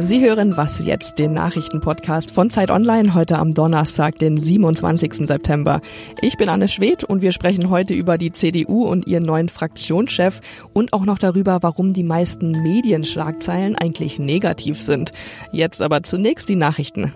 Sie hören Was jetzt, den Nachrichtenpodcast von Zeit Online, heute am Donnerstag, den 27. September. Ich bin Anne Schwedt und wir sprechen heute über die CDU und ihren neuen Fraktionschef und auch noch darüber, warum die meisten Medienschlagzeilen eigentlich negativ sind. Jetzt aber zunächst die Nachrichten.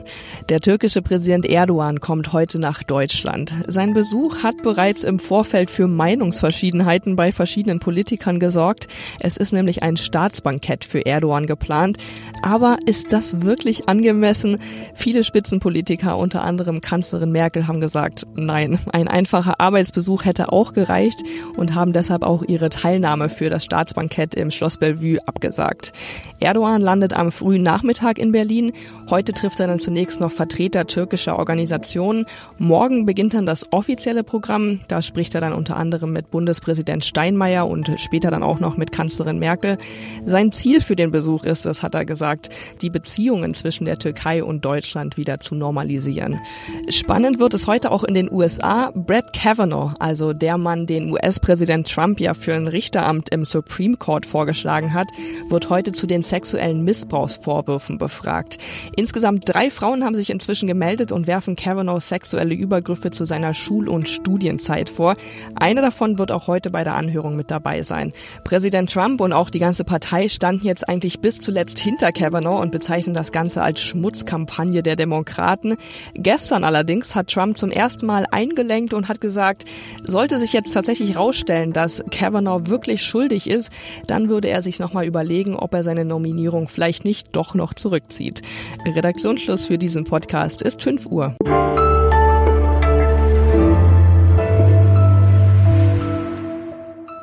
Der türkische Präsident Erdogan kommt heute nach Deutschland. Sein Besuch hat bereits im Vorfeld für Meinungsverschiedenheiten bei verschiedenen Politikern gesorgt. Es ist nämlich ein Staatsbankett für Erdogan geplant. Aber ist das wirklich angemessen? Viele Spitzenpolitiker, unter anderem Kanzlerin Merkel, haben gesagt, nein, ein einfacher Arbeitsbesuch hätte auch gereicht und haben deshalb auch ihre Teilnahme für das Staatsbankett im Schloss Bellevue abgesagt. Erdogan landet am frühen Nachmittag in Berlin. Heute trifft er dann zunächst noch Vertreter türkischer Organisationen. Morgen beginnt dann das offizielle Programm. Da spricht er dann unter anderem mit Bundespräsident Steinmeier und später dann auch noch mit Kanzlerin Merkel. Sein Ziel für den Besuch ist, das hat er gesagt, die Beziehungen zwischen der Türkei und Deutschland wieder zu normalisieren. Spannend wird es heute auch in den USA. Brett Kavanaugh, also der Mann, den US-Präsident Trump ja für ein Richteramt im Supreme Court vorgeschlagen hat, wird heute zu den sexuellen Missbrauchsvorwürfen befragt. Insgesamt drei Frauen haben sich inzwischen gemeldet und werfen Kavanaugh sexuelle Übergriffe zu seiner Schul- und Studienzeit vor. Eine davon wird auch heute bei der Anhörung mit dabei sein. Präsident Trump und auch die ganze Partei standen jetzt eigentlich bis zuletzt hinter Kavanaugh und bezeichnen das Ganze als Schmutzkampagne der Demokraten. Gestern allerdings hat Trump zum ersten Mal eingelenkt und hat gesagt, sollte sich jetzt tatsächlich herausstellen, dass Kavanaugh wirklich schuldig ist, dann würde er sich nochmal überlegen, ob er seine Nominierung vielleicht nicht doch noch zurückzieht. Redaktionsschluss für diesen Podcast ist 5 Uhr.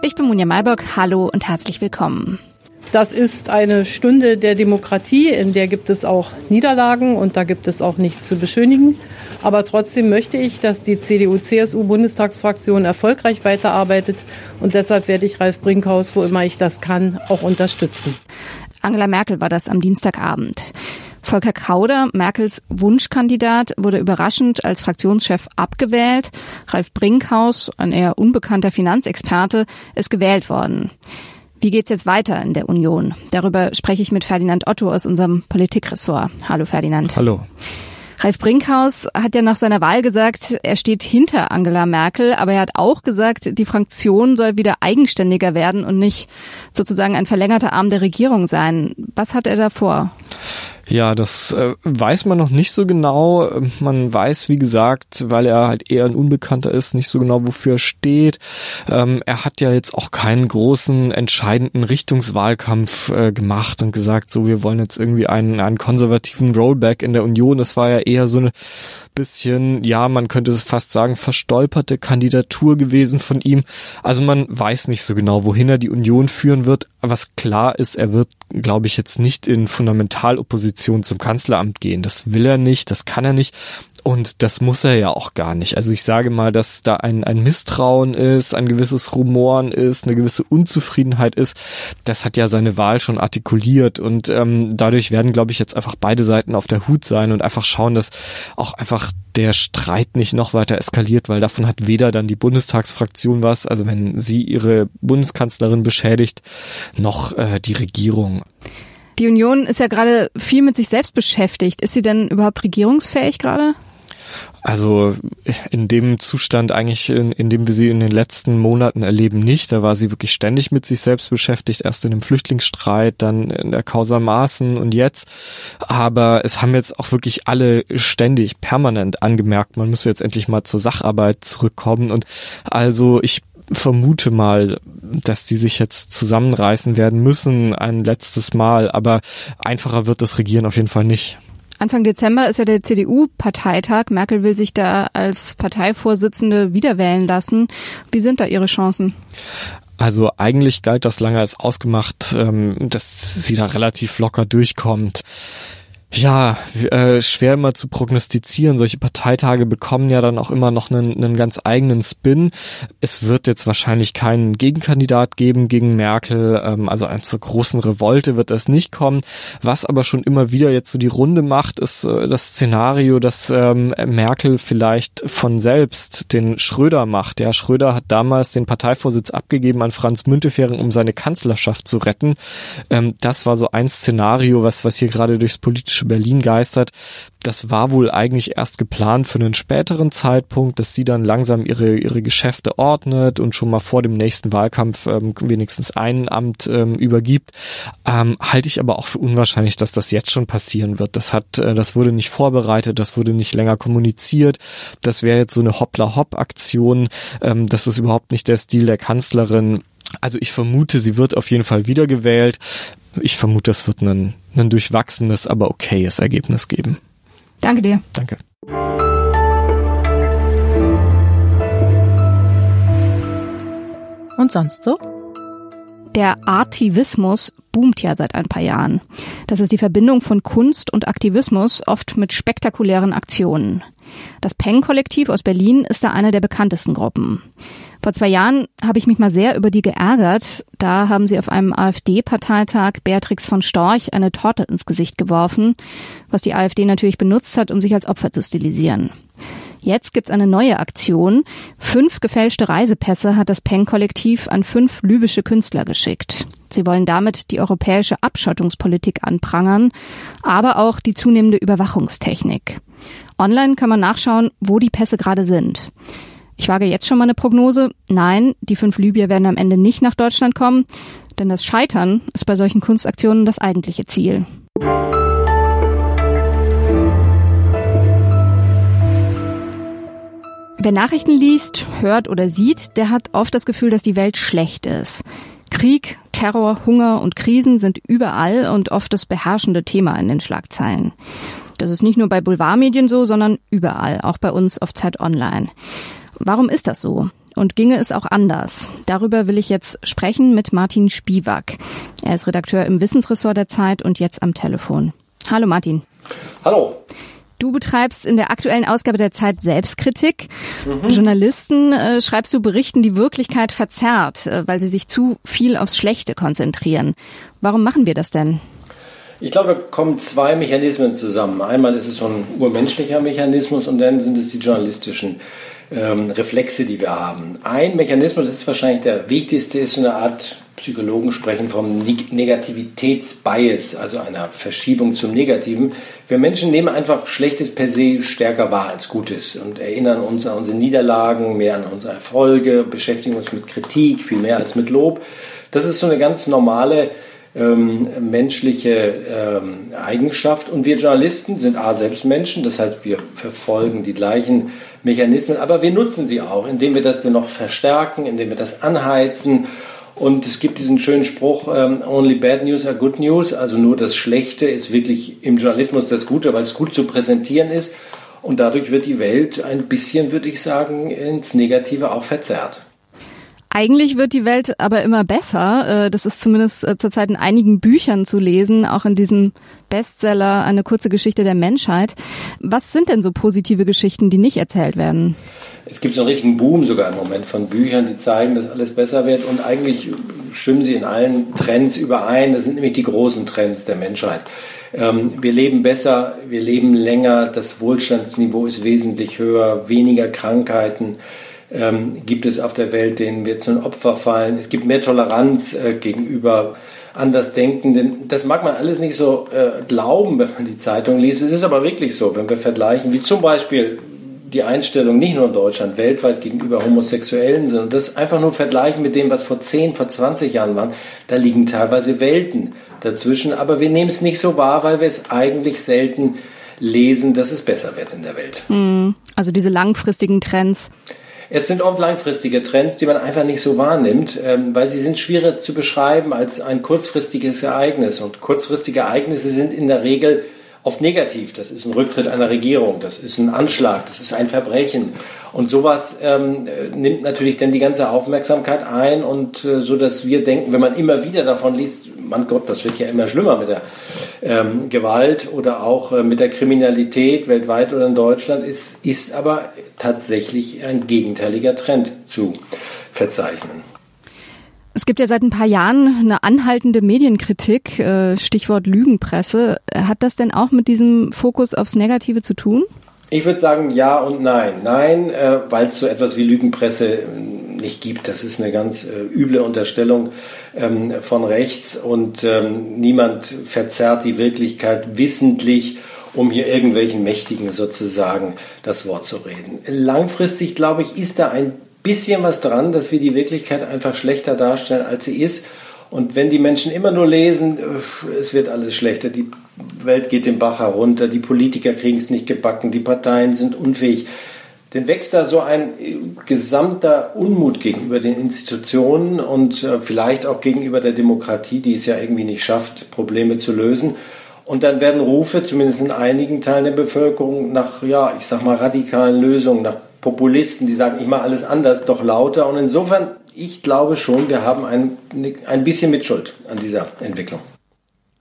Ich bin Munja Malbock. Hallo und herzlich willkommen. Das ist eine Stunde der Demokratie, in der gibt es auch Niederlagen und da gibt es auch nichts zu beschönigen. Aber trotzdem möchte ich, dass die CDU-CSU-Bundestagsfraktion erfolgreich weiterarbeitet und deshalb werde ich Ralf Brinkhaus, wo immer ich das kann, auch unterstützen. Angela Merkel war das am Dienstagabend. Volker Kauder, Merkels Wunschkandidat, wurde überraschend als Fraktionschef abgewählt. Ralf Brinkhaus, ein eher unbekannter Finanzexperte, ist gewählt worden. Wie geht's jetzt weiter in der Union? Darüber spreche ich mit Ferdinand Otto aus unserem Politikressort. Hallo Ferdinand. Hallo. Ralf Brinkhaus hat ja nach seiner Wahl gesagt, er steht hinter Angela Merkel, aber er hat auch gesagt, die Fraktion soll wieder eigenständiger werden und nicht sozusagen ein verlängerter Arm der Regierung sein. Was hat er da vor? Ja, das äh, weiß man noch nicht so genau. Man weiß, wie gesagt, weil er halt eher ein Unbekannter ist, nicht so genau, wofür er steht. Ähm, er hat ja jetzt auch keinen großen, entscheidenden Richtungswahlkampf äh, gemacht und gesagt, so, wir wollen jetzt irgendwie einen, einen konservativen Rollback in der Union. Das war ja eher so eine bisschen, ja, man könnte es fast sagen, verstolperte Kandidatur gewesen von ihm. Also man weiß nicht so genau, wohin er die Union führen wird. Was klar ist, er wird, glaube ich, jetzt nicht in Fundamentalopposition zum Kanzleramt gehen. Das will er nicht, das kann er nicht. Und das muss er ja auch gar nicht. Also ich sage mal, dass da ein, ein Misstrauen ist, ein gewisses Rumoren ist, eine gewisse Unzufriedenheit ist. Das hat ja seine Wahl schon artikuliert. Und ähm, dadurch werden, glaube ich, jetzt einfach beide Seiten auf der Hut sein und einfach schauen, dass auch einfach der Streit nicht noch weiter eskaliert, weil davon hat weder dann die Bundestagsfraktion was, also wenn sie ihre Bundeskanzlerin beschädigt, noch äh, die Regierung. Die Union ist ja gerade viel mit sich selbst beschäftigt. Ist sie denn überhaupt regierungsfähig gerade? Also in dem Zustand eigentlich, in, in dem wir sie in den letzten Monaten erleben, nicht. Da war sie wirklich ständig mit sich selbst beschäftigt, erst in dem Flüchtlingsstreit, dann in der Causa Maßen und jetzt. Aber es haben jetzt auch wirklich alle ständig, permanent angemerkt, man müsse jetzt endlich mal zur Sacharbeit zurückkommen. Und also ich vermute mal, dass die sich jetzt zusammenreißen werden müssen ein letztes Mal, aber einfacher wird das Regieren auf jeden Fall nicht. Anfang Dezember ist ja der CDU-Parteitag. Merkel will sich da als Parteivorsitzende wiederwählen lassen. Wie sind da Ihre Chancen? Also eigentlich galt das lange als ausgemacht, ähm, dass sie da relativ locker durchkommt. Ja, äh, schwer immer zu prognostizieren. Solche Parteitage bekommen ja dann auch immer noch einen, einen ganz eigenen Spin. Es wird jetzt wahrscheinlich keinen Gegenkandidat geben gegen Merkel. Ähm, also ein, zur großen Revolte wird das nicht kommen. Was aber schon immer wieder jetzt so die Runde macht, ist äh, das Szenario, dass ähm, Merkel vielleicht von selbst den Schröder macht. Ja, Schröder hat damals den Parteivorsitz abgegeben an Franz Müntefering, um seine Kanzlerschaft zu retten. Ähm, das war so ein Szenario, was, was hier gerade durchs politische Berlin geistert. Das war wohl eigentlich erst geplant für einen späteren Zeitpunkt, dass sie dann langsam ihre, ihre Geschäfte ordnet und schon mal vor dem nächsten Wahlkampf ähm, wenigstens ein Amt ähm, übergibt. Ähm, halte ich aber auch für unwahrscheinlich, dass das jetzt schon passieren wird. Das hat, äh, das wurde nicht vorbereitet, das wurde nicht länger kommuniziert. Das wäre jetzt so eine Hoppla-Hopp-Aktion. Ähm, das ist überhaupt nicht der Stil der Kanzlerin. Also ich vermute, sie wird auf jeden Fall wiedergewählt. Ich vermute, es wird ein, ein durchwachsenes, aber okayes Ergebnis geben. Danke dir. Danke. Und sonst so? Der Artivismus boomt ja seit ein paar Jahren. Das ist die Verbindung von Kunst und Aktivismus, oft mit spektakulären Aktionen. Das Peng-Kollektiv aus Berlin ist da eine der bekanntesten Gruppen. Vor zwei Jahren habe ich mich mal sehr über die geärgert. Da haben sie auf einem AfD-Parteitag Beatrix von Storch eine Torte ins Gesicht geworfen, was die AfD natürlich benutzt hat, um sich als Opfer zu stilisieren. Jetzt gibt's eine neue Aktion. Fünf gefälschte Reisepässe hat das Peng-Kollektiv an fünf libysche Künstler geschickt. Sie wollen damit die europäische Abschottungspolitik anprangern, aber auch die zunehmende Überwachungstechnik. Online kann man nachschauen, wo die Pässe gerade sind. Ich wage jetzt schon mal eine Prognose. Nein, die fünf Libyer werden am Ende nicht nach Deutschland kommen, denn das Scheitern ist bei solchen Kunstaktionen das eigentliche Ziel. Wer Nachrichten liest, hört oder sieht, der hat oft das Gefühl, dass die Welt schlecht ist. Krieg, Terror, Hunger und Krisen sind überall und oft das beherrschende Thema in den Schlagzeilen. Das ist nicht nur bei Boulevardmedien so, sondern überall, auch bei uns auf Zeit Online. Warum ist das so? Und ginge es auch anders? Darüber will ich jetzt sprechen mit Martin Spiewak. Er ist Redakteur im Wissensressort der Zeit und jetzt am Telefon. Hallo Martin. Hallo. Du betreibst in der aktuellen Ausgabe der Zeit Selbstkritik. Mhm. Journalisten, äh, schreibst du, berichten die Wirklichkeit verzerrt, äh, weil sie sich zu viel aufs Schlechte konzentrieren. Warum machen wir das denn? Ich glaube, da kommen zwei Mechanismen zusammen. Einmal ist es so ein urmenschlicher Mechanismus und dann sind es die journalistischen ähm, Reflexe, die wir haben. Ein Mechanismus, ist wahrscheinlich der wichtigste, ist so eine Art Psychologen sprechen vom Negativitätsbias, also einer Verschiebung zum Negativen. Wir Menschen nehmen einfach Schlechtes per se stärker wahr als Gutes und erinnern uns an unsere Niederlagen, mehr an unsere Erfolge, beschäftigen uns mit Kritik viel mehr als mit Lob. Das ist so eine ganz normale ähm, menschliche ähm, Eigenschaft. Und wir Journalisten sind A, selbst Menschen, das heißt, wir verfolgen die gleichen Mechanismen, aber wir nutzen sie auch, indem wir das dann noch verstärken, indem wir das anheizen und es gibt diesen schönen Spruch, ähm, only bad news are good news, also nur das Schlechte ist wirklich im Journalismus das Gute, weil es gut zu präsentieren ist. Und dadurch wird die Welt ein bisschen, würde ich sagen, ins Negative auch verzerrt. Eigentlich wird die Welt aber immer besser. Äh, das ist zumindest äh, zurzeit in einigen Büchern zu lesen, auch in diesem Bestseller Eine kurze Geschichte der Menschheit. Was sind denn so positive Geschichten, die nicht erzählt werden? Es gibt so einen richtigen Boom sogar im Moment von Büchern, die zeigen, dass alles besser wird und eigentlich stimmen sie in allen Trends überein. Das sind nämlich die großen Trends der Menschheit. Ähm, wir leben besser, wir leben länger, das Wohlstandsniveau ist wesentlich höher, weniger Krankheiten ähm, gibt es auf der Welt, denen wir zu ein Opfer fallen. Es gibt mehr Toleranz äh, gegenüber Andersdenkenden. Das mag man alles nicht so äh, glauben, wenn man die Zeitung liest. Es ist aber wirklich so, wenn wir vergleichen, wie zum Beispiel die Einstellung nicht nur in Deutschland, weltweit gegenüber Homosexuellen sind und das einfach nur vergleichen mit dem, was vor 10, vor 20 Jahren war, da liegen teilweise Welten dazwischen. Aber wir nehmen es nicht so wahr, weil wir es eigentlich selten lesen, dass es besser wird in der Welt. Hm, also diese langfristigen Trends. Es sind oft langfristige Trends, die man einfach nicht so wahrnimmt, ähm, weil sie sind schwieriger zu beschreiben als ein kurzfristiges Ereignis. Und kurzfristige Ereignisse sind in der Regel oft negativ. Das ist ein Rücktritt einer Regierung, das ist ein Anschlag, das ist ein Verbrechen. Und sowas ähm, nimmt natürlich dann die ganze Aufmerksamkeit ein und äh, so, dass wir denken, wenn man immer wieder davon liest, mein Gott, das wird ja immer schlimmer mit der ähm, Gewalt oder auch äh, mit der Kriminalität weltweit oder in Deutschland, ist, ist aber tatsächlich ein gegenteiliger Trend zu verzeichnen. Es gibt ja seit ein paar Jahren eine anhaltende Medienkritik, äh, Stichwort Lügenpresse. Hat das denn auch mit diesem Fokus aufs Negative zu tun? Ich würde sagen ja und nein. Nein, äh, weil es so etwas wie Lügenpresse nicht gibt. Das ist eine ganz äh, üble Unterstellung ähm, von rechts und ähm, niemand verzerrt die Wirklichkeit wissentlich, um hier irgendwelchen Mächtigen sozusagen das Wort zu reden. Langfristig, glaube ich, ist da ein bisschen was dran, dass wir die Wirklichkeit einfach schlechter darstellen, als sie ist. Und wenn die Menschen immer nur lesen, äh, es wird alles schlechter, die Welt geht den Bach herunter, die Politiker kriegen es nicht gebacken, die Parteien sind unfähig, dann wächst da so ein äh, gesamter Unmut gegenüber den Institutionen und äh, vielleicht auch gegenüber der Demokratie, die es ja irgendwie nicht schafft, Probleme zu lösen. Und dann werden Rufe, zumindest in einigen Teilen der Bevölkerung, nach, ja, ich sag mal, radikalen Lösungen, nach Populisten, die sagen, ich mache alles anders, doch lauter. Und insofern, ich glaube schon, wir haben ein, ein bisschen Mitschuld an dieser Entwicklung.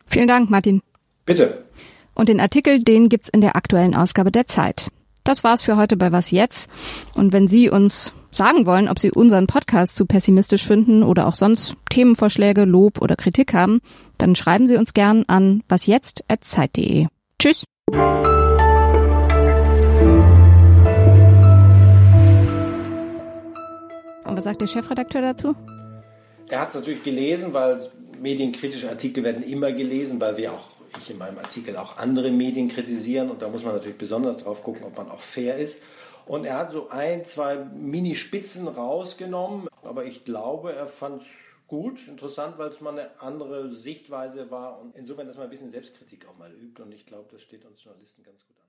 Vielen Dank, Martin. Bitte. Und den Artikel, den gibt's in der aktuellen Ausgabe der Zeit. Das war's für heute bei Was jetzt? Und wenn Sie uns sagen wollen, ob Sie unseren Podcast zu pessimistisch finden oder auch sonst Themenvorschläge, Lob oder Kritik haben, dann schreiben Sie uns gern an wasjetzt.zeit.de. Tschüss! Und was sagt der Chefredakteur dazu? Er hat es natürlich gelesen, weil medienkritische Artikel werden immer gelesen, weil wir auch ich in meinem Artikel auch andere Medien kritisieren und da muss man natürlich besonders drauf gucken, ob man auch fair ist. Und er hat so ein, zwei Minispitzen rausgenommen, aber ich glaube, er fand es gut, interessant, weil es mal eine andere Sichtweise war und insofern, dass man ein bisschen Selbstkritik auch mal übt und ich glaube, das steht uns Journalisten ganz gut an.